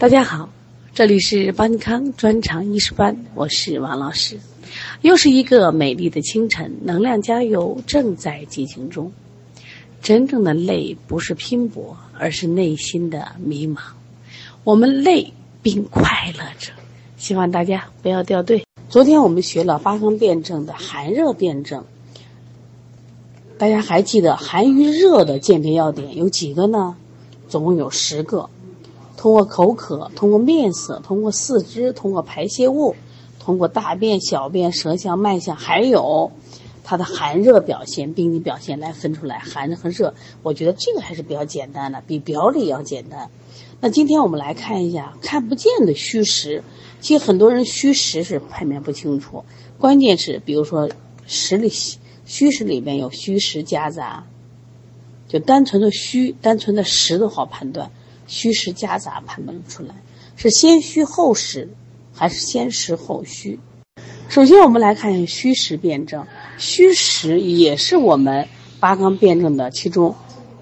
大家好，这里是邦康专场医师班，我是王老师。又是一个美丽的清晨，能量加油正在进行中。真正的累不是拼搏，而是内心的迷茫。我们累并快乐着，希望大家不要掉队。昨天我们学了八纲辩证的寒热辩证，大家还记得寒与热的鉴别要点有几个呢？总共有十个。通过口渴，通过面色，通过四肢，通过排泄物，通过大便、小便、舌象、脉象，还有它的寒热表现、病理表现来分出来寒和热。我觉得这个还是比较简单的，比表里要简单。那今天我们来看一下看不见的虚实。其实很多人虚实是判别不清楚，关键是比如说实里虚实里面有虚实夹杂，就单纯的虚、单纯的实都好判断。虚实夹杂判断出来，是先虚后实，还是先实后虚？首先，我们来看虚实辩证。虚实也是我们八纲辩证的其中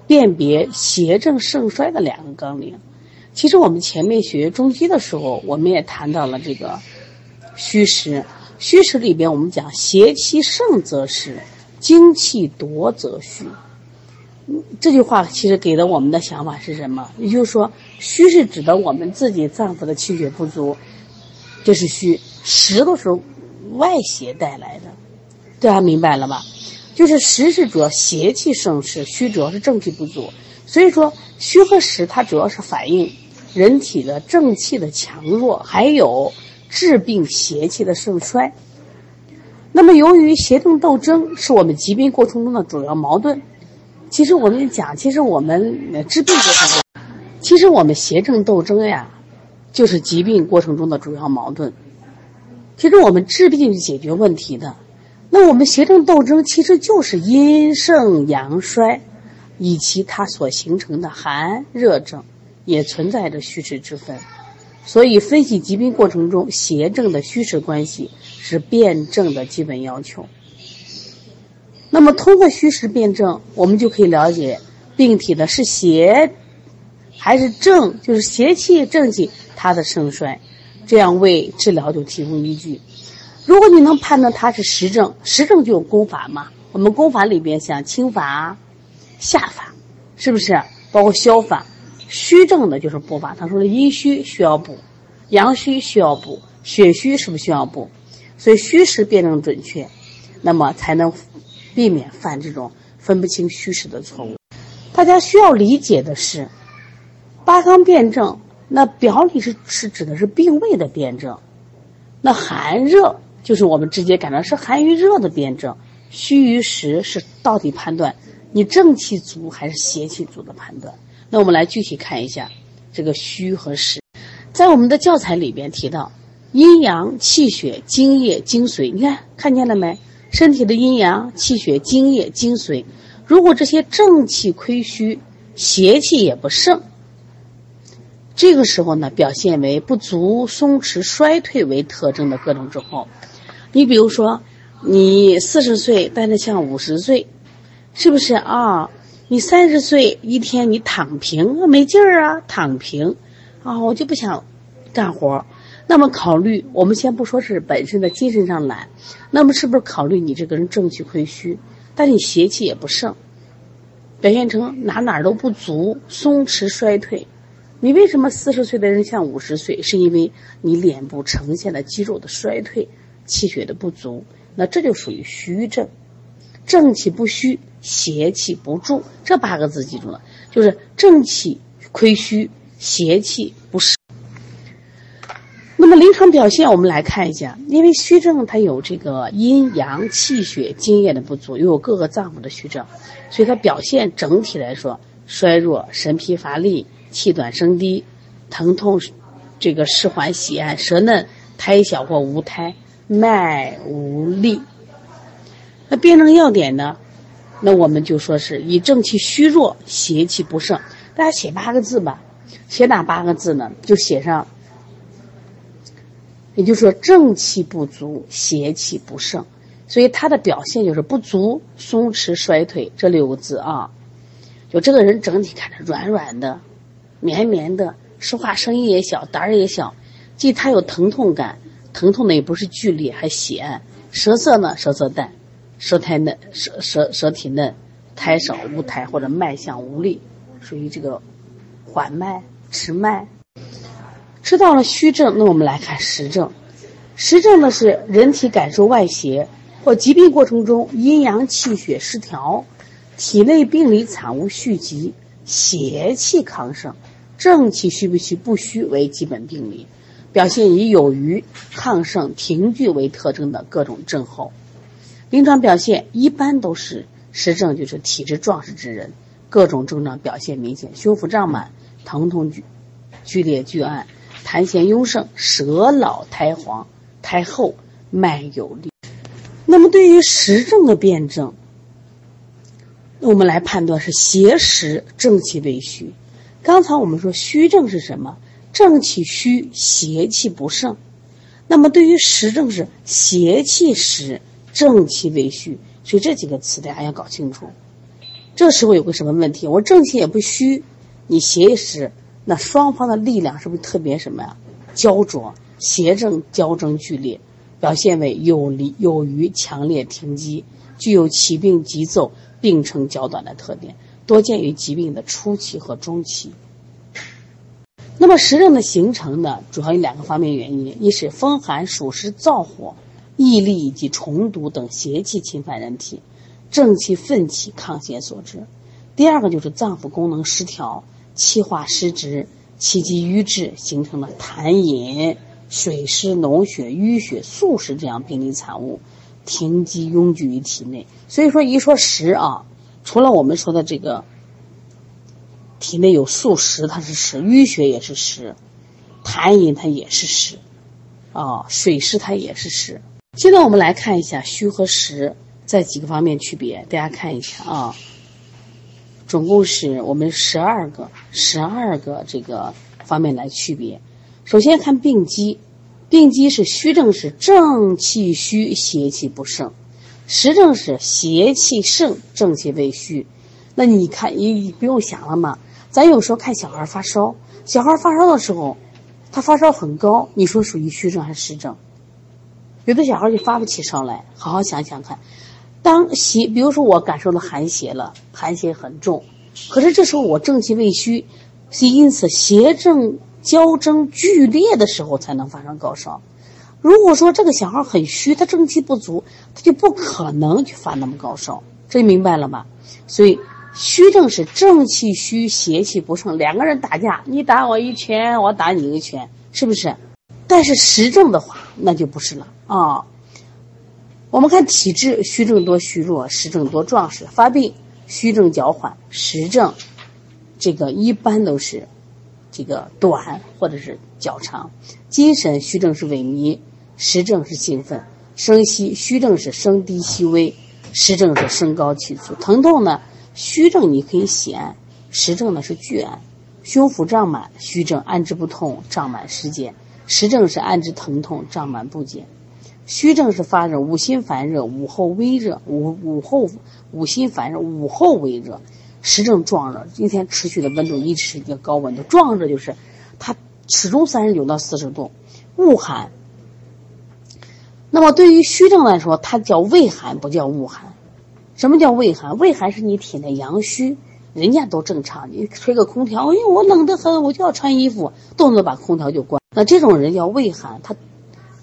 辨别邪正盛衰的两个纲领。其实我们前面学中医的时候，我们也谈到了这个虚实。虚实里边，我们讲邪气盛则实，精气夺则虚。这句话其实给的我们的想法是什么？也就是说，虚是指的我们自己脏腑的气血不足，这是虚；实都是外邪带来的，大家明白了吧？就是实是主要邪气盛世，虚主要是正气不足。所以说，虚和实它主要是反映人体的正气的强弱，还有治病邪气的盛衰。那么，由于邪正斗争是我们疾病过程中的主要矛盾。其实我们讲，其实我们治病过程中，其实我们邪正斗争呀，就是疾病过程中的主要矛盾。其实我们治病是解决问题的，那我们邪正斗争其实就是阴盛阳衰，以及它所形成的寒热症，也存在着虚实之分。所以分析疾病过程中邪正的虚实关系是辩证的基本要求。那么，通过虚实辩证，我们就可以了解病体的是邪还是正，就是邪气、正气它的盛衰，这样为治疗就提供依据。如果你能判断它是实症，实症就有功法嘛。我们功法里边像清法、下法，是不是？包括消法。虚症的就是补法。他说的阴虚需要补，阳虚需要补，血虚是不是需要补？所以虚实辩证准确，那么才能。避免犯这种分不清虚实的错误。大家需要理解的是，八纲辩证，那表里是是指的是病位的辩证，那寒热就是我们直接感到是寒与热的辩证，虚与实是到底判断你正气足还是邪气足的判断。那我们来具体看一下这个虚和实，在我们的教材里边提到阴阳气血精液精髓，你看看见了没？身体的阴阳、气血、精液、精髓，如果这些正气亏虚，邪气也不盛，这个时候呢，表现为不足、松弛、衰退为特征的各种症候。你比如说，你四十岁，但是像五十岁，是不是啊？你三十岁，一天你躺平，没劲儿啊，躺平，啊，我就不想干活。那么考虑，我们先不说是本身的精神上懒，那么是不是考虑你这个人正气亏虚，但你邪气也不盛，表现成哪哪都不足，松弛衰退。你为什么四十岁的人像五十岁？是因为你脸部呈现了肌肉的衰退，气血的不足，那这就属于虚症。正气不虚，邪气不助，这八个字记住了，就是正气亏虚，邪气不盛。那么临床表现，我们来看一下，因为虚症它有这个阴阳气血津液的不足，又有各个脏腑的虚症，所以它表现整体来说衰弱、神疲乏力、气短声低、疼痛，这个湿缓喜按、舌嫩、苔小或无苔、脉无力。那辩证要点呢？那我们就说是以正气虚弱、邪气不盛。大家写八个字吧，写哪八个字呢？就写上。也就是说，正气不足，邪气不盛，所以他的表现就是不足、松弛、衰退这六个字啊。就这个人整体看着软软的、绵绵的、说话声音也小，胆儿也小。即他有疼痛感，疼痛呢也不是剧烈，还血。舌色呢，舌色淡，舌苔嫩，舌舌舌体嫩，苔少无苔或者脉象无力，属于这个缓脉、迟脉。知道了虚症，那我们来看实症。实症呢是人体感受外邪或疾病过程中阴阳气血失调，体内病理产物蓄积，邪气亢盛，正气虚不虚不虚为基本病理。表现以有余、亢盛、停聚为特征的各种症候，临床表现一般都是实症，就是体质壮实之人，各种症状表现明显，胸腹胀满、疼痛剧剧烈剧暗、痰涎壅盛、舌老苔黄、苔厚、脉有力。那么对于实症的辨证，我们来判断是邪实，正气未虚。刚才我们说虚症是什么？正气虚，邪气不盛。那么对于实症是邪气实，正气未虚，所以这几个词大家要搞清楚。这时候有个什么问题？我正气也不虚，你邪也实，那双方的力量是不是特别什么呀？焦灼，邪正交争剧烈，表现为有力有余、强烈停机，具有起病急骤、病程较短的特点，多见于疾病的初期和中期。那么实症的形成呢，主要有两个方面原因：一是风寒暑湿燥火、疫痢以及虫毒等邪气侵犯人体，正气奋起抗邪所致；第二个就是脏腑功能失调、气化失职、气机瘀滞，形成了痰饮、水湿、脓血、淤血、宿食这样病理产物，停积拥聚于体内。所以说，一说食啊，除了我们说的这个。体内有宿食，它是食；淤血也是食，痰饮它也是食，啊，水湿它也是实。现在我们来看一下虚和实在几个方面区别，大家看一下啊。总共是我们十二个、十二个这个方面来区别。首先看病机，病机是虚症是正气虚，邪气不盛；实症是邪气盛，正气未虚。那你看，你不用想了嘛。咱有时候看小孩发烧，小孩发烧的时候，他发烧很高，你说属于虚症还是实症？有的小孩就发不起烧来，好好想想看。当邪，比如说我感受到寒邪了，寒邪很重，可是这时候我正气未虚，是因此邪正交争剧烈的时候才能发生高烧。如果说这个小孩很虚，他正气不足，他就不可能去发那么高烧，这明白了吧？所以。虚症是正气虚，邪气不盛。两个人打架，你打我一拳，我打你一拳，是不是？但是实症的话，那就不是了啊。我们看体质，虚症多虚弱，实症多壮实。发病，虚症较缓，实症这个一般都是这个短或者是较长。精神虚症是萎靡，实症是兴奋。声息虚症是声低息微，实症是声高气粗。疼痛呢？虚症你可以喜按，实症呢是拒按。胸腹胀满，虚症按之不痛，胀满时减；实症是按之疼痛，胀满不减。虚症是发热，五心烦热，午后微热，午午后五心烦热，午后微热。实症壮热，今天持续的温度一直是一个高温度，壮热就是它始终三十九到四十度，恶寒。那么对于虚症来说，它叫畏寒，不叫恶寒。什么叫畏寒？畏寒是你体内阳虚，人家都正常，你吹个空调，哎呦，我冷得很，我就要穿衣服，动不动把空调就关。那这种人叫畏寒，他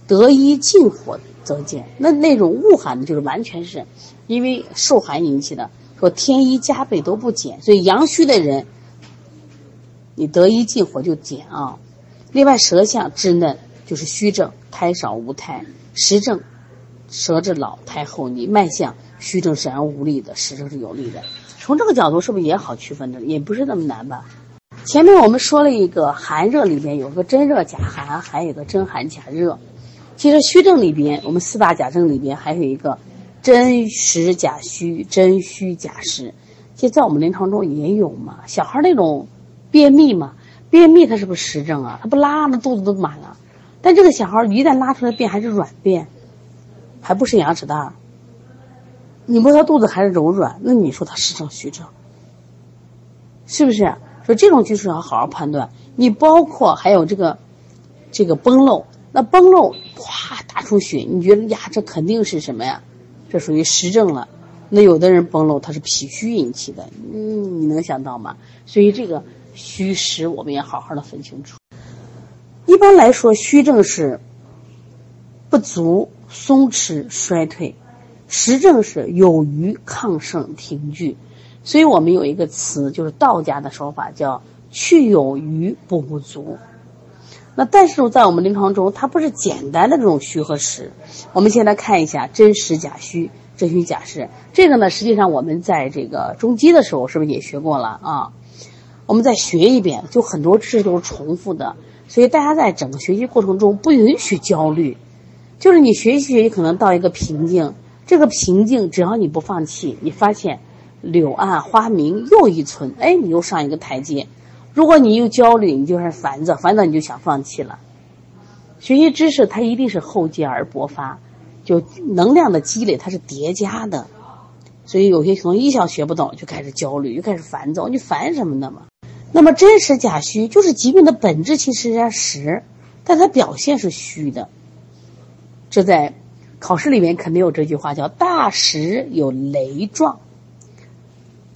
得一进火则减。那那种恶寒呢，就是完全是因为受寒引起的，说添衣加被都不减。所以阳虚的人，你得一进火就减啊。另外，舌象稚嫩就是虚症，苔少无苔；实症，舌质老，苔厚腻；脉象。虚症是然无力的，实症是有力的。从这个角度，是不是也好区分的？也不是那么难吧？前面我们说了一个寒热里面有个真热假寒，还有个真寒假热。其实虚症里边，我们四大假症里边还有一个真实假虚，真虚假实。其实，在我们临床中也有嘛。小孩那种便秘嘛，便秘他是不是实症啊？他不拉，那肚子都满了。但这个小孩一旦拉出来便，还是软便，还不是牙齿大。你摸他肚子还是柔软，那你说他实症虚症，是不是？所以这种就是要好好判断。你包括还有这个这个崩漏，那崩漏出血，你觉得呀，这肯定是什么呀？这属于实症了。那有的人崩漏，它是脾虚引起的，嗯，你能想到吗？所以这个虚实我们也好好的分清楚。一般来说，虚症是不足、松弛、衰退；实症是有余、亢盛、停聚。所以我们有一个词，就是道家的说法，叫“去有余，补不足”。那但是在我们临床中，它不是简单的这种虚和实。我们先来看一下真实假虚。真虚假实，这个呢，实际上我们在这个中基的时候是不是也学过了啊？我们再学一遍，就很多知识都是重复的，所以大家在整个学习过程中不允许焦虑，就是你学习学习可能到一个瓶颈，这个瓶颈只要你不放弃，你发现柳暗花明又一村，哎，你又上一个台阶。如果你又焦虑，你就是烦躁，烦躁你就想放弃了。学习知识它一定是厚积而薄发。就能量的积累，它是叠加的，所以有些同学一想学不懂，就开始焦虑，又开始烦躁。你烦什么呢嘛？那么真实假虚，就是疾病的本质其实是实，但它表现是虚的。这在考试里面肯定有这句话，叫“大实有雷状”。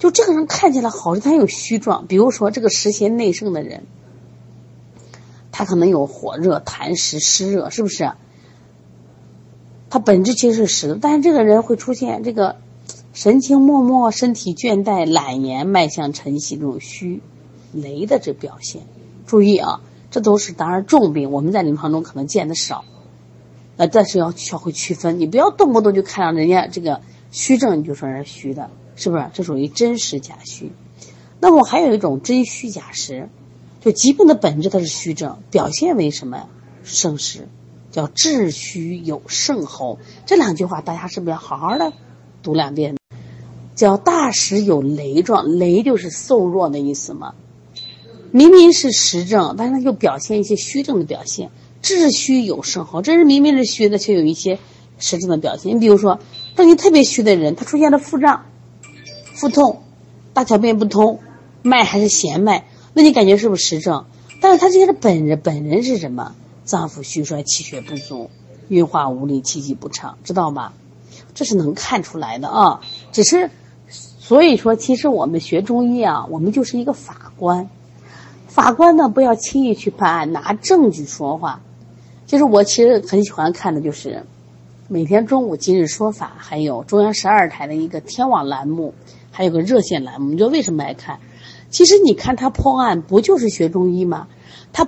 就这个人看起来好，他有虚状。比如说这个实邪内盛的人，他可能有火热、痰湿、湿热，是不是？他本质其实是实的，但是这个人会出现这个神情默默、身体倦怠、懒言、脉象沉细这种虚雷的这表现。注意啊，这都是当然重病，我们在临床中可能见的少。呃，但是要学会区分，你不要动不动就看到人家这个虚症你就说人虚的，是不是？这属于真实假虚。那么还有一种真虚假实，就疾病的本质它是虚症，表现为什么呀盛实？叫治虚有胜候，这两句话大家是不是要好好的读两遍？叫大实有雷状，雷就是瘦弱的意思嘛。明明是实症，但是它又表现一些虚症的表现。治虚有胜候，这是明明是虚的，却有一些实症的表现。你比如说，当你特别虚的人，他出现了腹胀、腹痛、大小便不通，脉还是弦脉，那你感觉是不是实症？但是他这些的本人本人是什么？脏腑虚衰，气血不足，运化无力，气机不畅，知道吗？这是能看出来的啊。只是，所以说，其实我们学中医啊，我们就是一个法官。法官呢，不要轻易去判案，拿证据说话。就是我其实很喜欢看的，就是每天中午《今日说法》，还有中央十二台的一个天网栏目，还有个热线栏目。你知道为什么爱看？其实你看他破案，不就是学中医吗？他。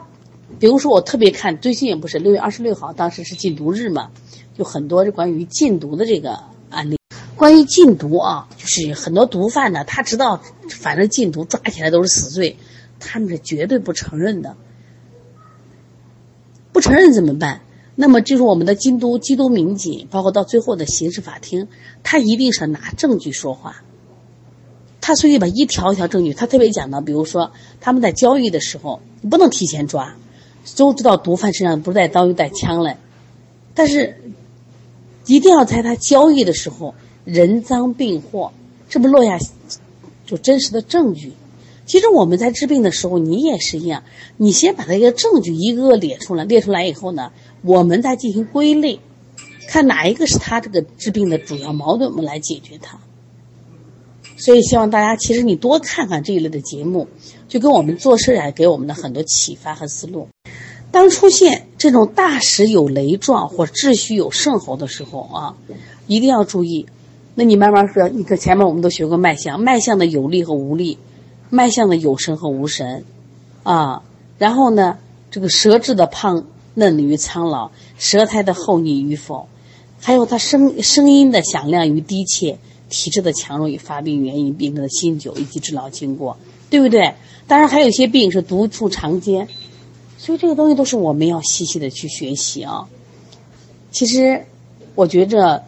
比如说，我特别看最近也不是六月二十六号，当时是禁毒日嘛，就很多关于禁毒的这个案例。关于禁毒啊，就是很多毒贩呢，他知道反正禁毒抓起来都是死罪，他们是绝对不承认的。不承认怎么办？那么就是我们的京都缉毒民警，包括到最后的刑事法庭，他一定是拿证据说话。他所以把一条一条证据，他特别讲到，比如说他们在交易的时候，你不能提前抓。都知道毒贩身上不是带刀又带枪嘞，但是一定要在他交易的时候人赃并获，这不落下就真实的证据。其实我们在治病的时候，你也是一样，你先把他这个证据一个个列出来，列出来以后呢，我们再进行归类，看哪一个是他这个治病的主要矛盾，我们来解决它。所以希望大家，其实你多看看这一类的节目，就跟我们做事啊，给我们的很多启发和思路。当出现这种大石有雷状或秩序有盛候的时候啊，一定要注意。那你慢慢说，你看前面我们都学过脉象，脉象的有力和无力，脉象的有神和无神，啊，然后呢，这个舌质的胖嫩与苍老，舌苔的厚腻与否，还有它声声音的响亮与低切，体质的强弱与发病原因、病症的新久以及治疗经过，对不对？当然还有一些病是毒处常见。所以这个东西都是我们要细细的去学习啊。其实，我觉着，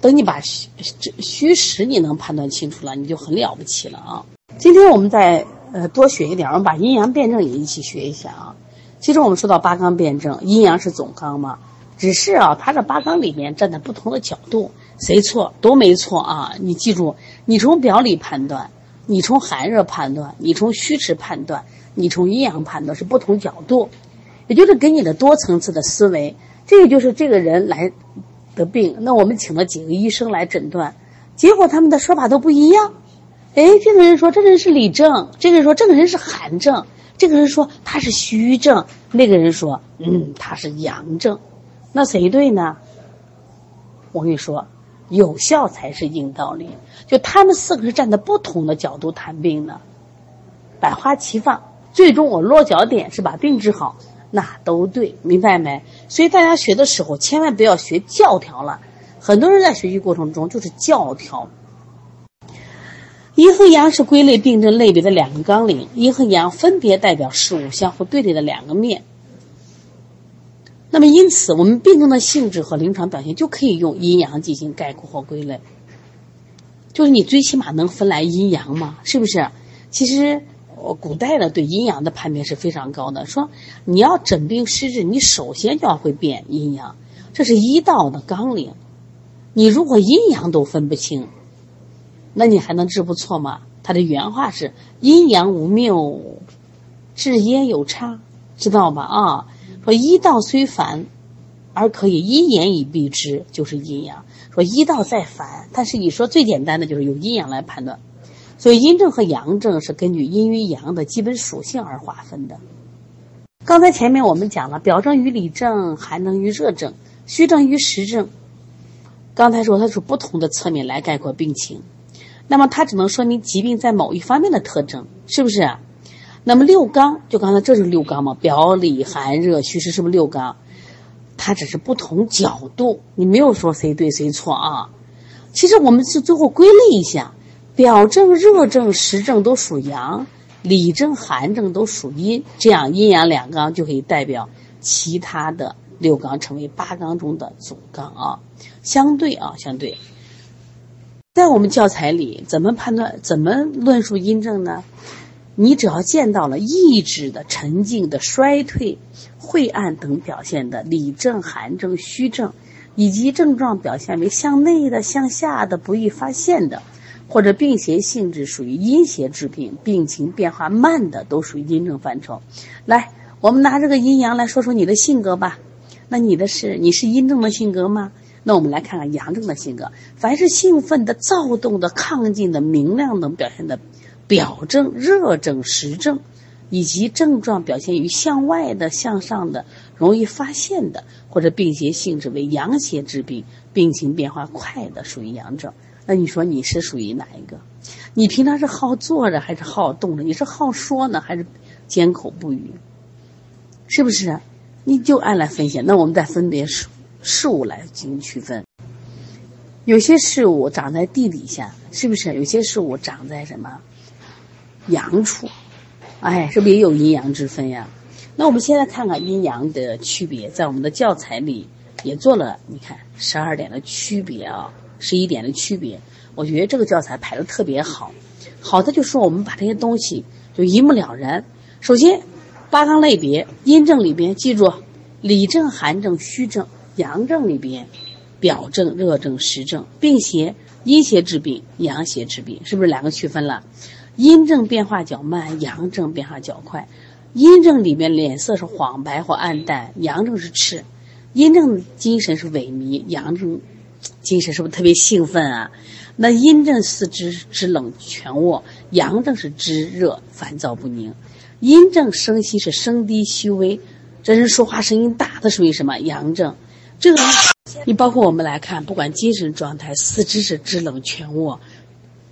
等你把虚虚实你能判断清楚了，你就很了不起了啊。今天我们再呃多学一点，我们把阴阳辩证也一起学一下啊。其实我们说到八纲辩证，阴阳是总纲嘛，只是啊，它这八纲里面站在不同的角度，谁错都没错啊。你记住，你从表里判断，你从寒热判断，你从虚实判断，你从阴阳判断是不同角度，也就是给你的多层次的思维。这个就是这个人来得病，那我们请了几个医生来诊断，结果他们的说法都不一样。哎，这个人说这个人是里症，这个人说这个人是寒症，这个人说他是虚症，那个人说嗯他是阳症，那谁对呢？我跟你说，有效才是硬道理。就他们四个是站在不同的角度谈病的，百花齐放，最终我落脚点是把病治好，那都对，明白没？所以大家学的时候千万不要学教条了，很多人在学习过程中就是教条。阴和阳是归类病症类别的两个纲领，阴和阳分别代表事物相互对立的两个面。那么，因此我们病症的性质和临床表现就可以用阴阳进行概括和归类。就是你最起码能分来阴阳嘛，是不是？其实，古代的对阴阳的判别是非常高的。说你要诊病施治，你首先就要会辨阴阳，这是医道的纲领。你如果阴阳都分不清，那你还能治不错吗？他的原话是：“阴阳无谬，治焉有差。”知道吧？啊，说医道虽繁，而可以一言以蔽之，就是阴阳。说医道再繁，但是你说最简单的就是用阴阳来判断。所以阴症和阳症是根据阴与阳的基本属性而划分的。刚才前面我们讲了，表症与里症，寒症与热症，虚症与实症。刚才说它是不同的侧面来概括病情。那么它只能说明疾病在某一方面的特征，是不是？那么六纲就刚才这是六纲嘛？表里寒热虚实是不是六纲？它只是不同角度，你没有说谁对谁错啊。其实我们是最后归类一下，表症、热症、实症都属阳，里证、寒症都属阴，这样阴阳两纲就可以代表其他的六纲，成为八纲中的总纲啊。相对啊，相对。在我们教材里，怎么判断、怎么论述阴症呢？你只要见到了意志的沉静的衰退、晦暗等表现的里症、寒症、虚症，以及症状表现为向内的、向下的、不易发现的，或者病邪性质属于阴邪之病，病情变化慢的，都属于阴症范畴。来，我们拿这个阴阳来说说你的性格吧。那你的是你是阴症的性格吗？那我们来看看阳症的性格，凡是兴奋的、躁动的、亢进的、明亮等表现的表症、热症、实症，以及症状表现于向外的、向上的、容易发现的，或者病邪性质为阳邪之病，病情变化快的，属于阳症。那你说你是属于哪一个？你平常是好坐着还是好动着？你是好说呢还是缄口不语？是不是？你就按来分析。那我们再分别事。事物来进行区分，有些事物长在地底下，是不是？有些事物长在什么阳处？哎，是不是也有阴阳之分呀？那我们现在看看阴阳的区别，在我们的教材里也做了，你看十二点的区别啊，十一点的区别。我觉得这个教材排的特别好，好的就说我们把这些东西就一目了然。首先，八纲类别阴症里边，记住里症、寒症、虚症。阳症里边，表症、热症、实症，病邪阴邪治病，阳邪治病，是不是两个区分了？阴症变化较慢，阳症变化较快。阴症里面脸色是黄白或暗淡，阳症是赤。阴症精神是萎靡，阳症精神是不是特别兴奋啊？那阴症四肢肢冷全卧，阳症是肢热烦躁不宁。阴症声息是声低虚微，这人说话声音大，它属于什么？阳症。这个，你包括我们来看，不管精神状态，四肢是肢冷全卧，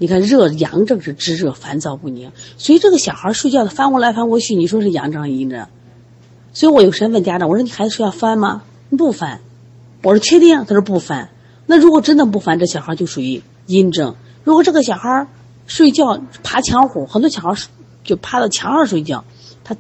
你看热阳症是肢热烦躁不宁，所以这个小孩睡觉的翻过来翻过去，你说是阳症阴症？所以我有时问家长，我说你孩子睡觉翻吗？不翻，我说确定？他说不翻。那如果真的不翻，这小孩就属于阴症。如果这个小孩睡觉爬墙虎，很多小孩就趴到墙上睡觉，他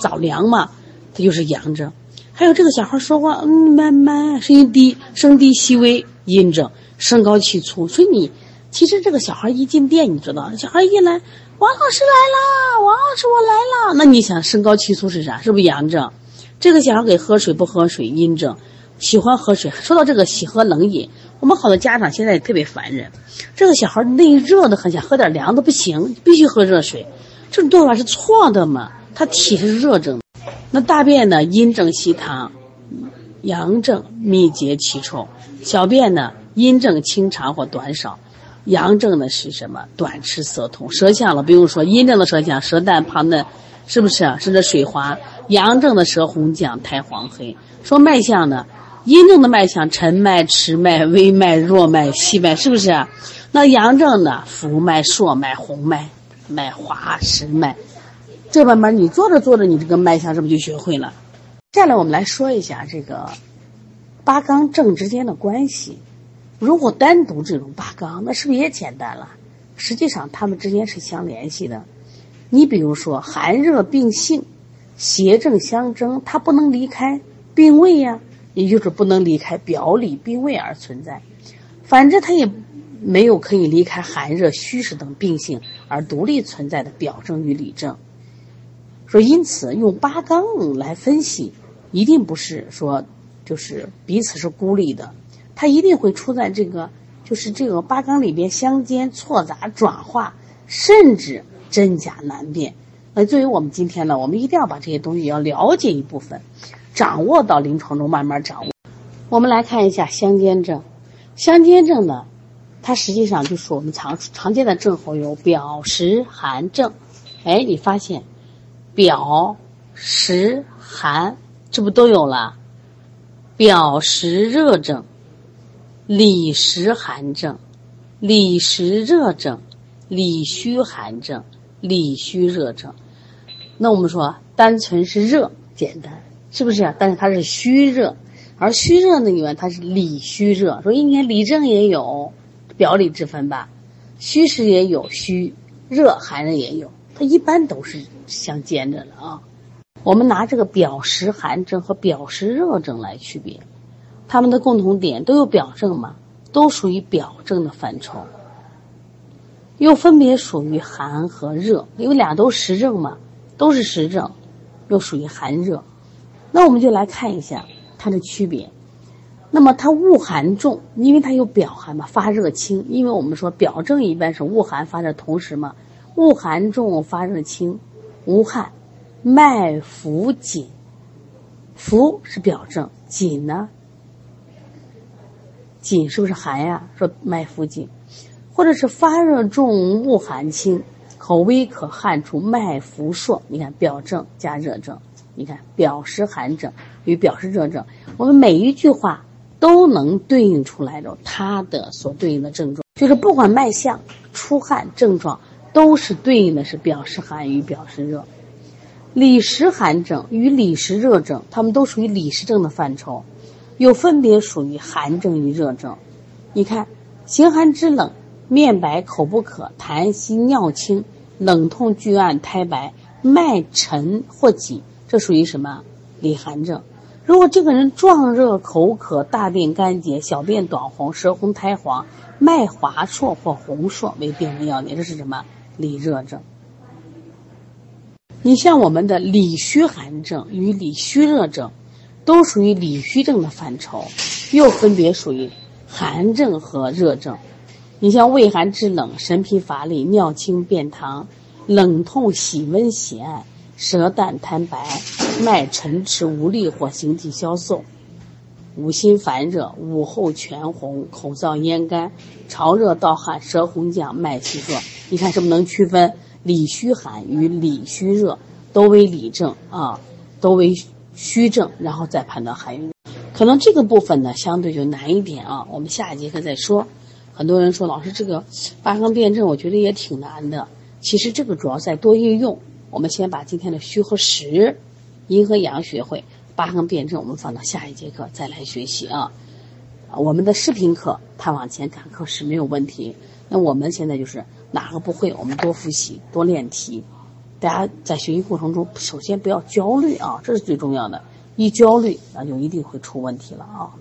着凉嘛，他就是阳症。还有这个小孩说话，嗯，慢慢，声音低，声低细微，阴症，身高气粗。所以你，其实这个小孩一进店，你知道，小孩一来，王老师来啦，王老师我来啦。那你想，身高气粗是啥？是不是阳症？这个小孩给喝水不喝水，阴症。喜欢喝水。说到这个喜喝冷饮，我们好多家长现在也特别烦人，这个小孩内热的很，想喝点凉的不行，必须喝热水。这种做法是错的嘛？他体是热症，那大便呢阴症稀溏，阳症秘结奇臭；小便呢阴症清长或短少。阳症的是什么？短赤色痛，舌象了不用说，阴症的舌象，舌淡胖嫩，是不是？是这水滑。阳症的舌红绛，苔黄黑。说脉象呢？阴症的脉象，沉脉、迟脉、微脉、弱脉、细脉，是不是？那阳症呢？浮脉、硕脉、红脉、脉滑、实脉。这慢慢你做着做着，你这个脉象是不是就学会了？接下来我们来说一下这个八纲症之间的关系。如果单独这种八纲，那是不是也简单了？实际上，它们之间是相联系的。你比如说，寒热并性，邪正相争，它不能离开病位呀，也就是不能离开表里病位而存在。反正，它也没有可以离开寒热、虚实等病性而独立存在的表症与里症。说，因此用八纲来分析，一定不是说就是彼此是孤立的。它一定会出在这个，就是这个八纲里边相间错杂转化，甚至真假难辨。那作为我们今天呢，我们一定要把这些东西要了解一部分，掌握到临床中慢慢掌握。我们来看一下相间症，相间症呢，它实际上就是我们常常见的症候有表实寒症。哎，你发现表实寒这不都有了？表实热症。里实寒症、里实热症、里虚寒症、里虚热症。那我们说，单纯是热简单，是不是？但是它是虚热，而虚热呢，里面它是里虚热。说你看里症也有表里之分吧，虚实也有，虚热寒热也有，它一般都是相兼着的啊。我们拿这个表实寒症和表实热症来区别。他们的共同点都有表症嘛，都属于表症的范畴，又分别属于寒和热，因为俩都实症嘛，都是实症，又属于寒热。那我们就来看一下它的区别。那么它恶寒重，因为它有表寒嘛，发热轻。因为我们说表症一般是恶寒发热同时嘛，恶寒重发热轻，无汗，脉浮紧，浮是表症，紧呢？紧是不是寒呀？说脉浮紧，或者是发热重，恶寒轻，口微可汗出，脉浮数。你看表症加热症，你看表实寒症与表实热症，我们每一句话都能对应出来的它的所对应的症状，就是不管脉象、出汗症状，都是对应的是表实寒与表实热。里实寒症与里实热症，它们都属于里实症的范畴。又分别属于寒症与热症，你看，形寒肢冷，面白口不渴，痰稀尿清，冷痛拒按，苔白，脉沉或紧，这属于什么？里寒症。如果这个人壮热口渴，大便干结，小便短红，舌红苔黄，脉滑数或红数为病人要点，这是什么？里热症。你像我们的里虚寒症与里虚热症。都属于里虚症的范畴，又分别属于寒症和热症。你像胃寒肢冷、神疲乏力、尿清便溏、冷痛喜温喜按、舌淡苔白、脉沉迟无力或形体消瘦、五心烦热、午后全红、口燥咽干、潮热盗汗、舌红绛、脉细弱。你看是不是能区分里虚寒与里虚热？都为里症啊，都为。虚症，然后再判断寒郁，可能这个部分呢相对就难一点啊。我们下一节课再说。很多人说老师这个八纲辩证，我觉得也挺难的。其实这个主要在多运用。我们先把今天的虚和实、阴和阳学会，八纲辩证我们放到下一节课再来学习啊。我们的视频课它往前赶课时没有问题。那我们现在就是哪个不会，我们多复习、多练题。大家在学习过程中，首先不要焦虑啊，这是最重要的。一焦虑，那就一定会出问题了啊。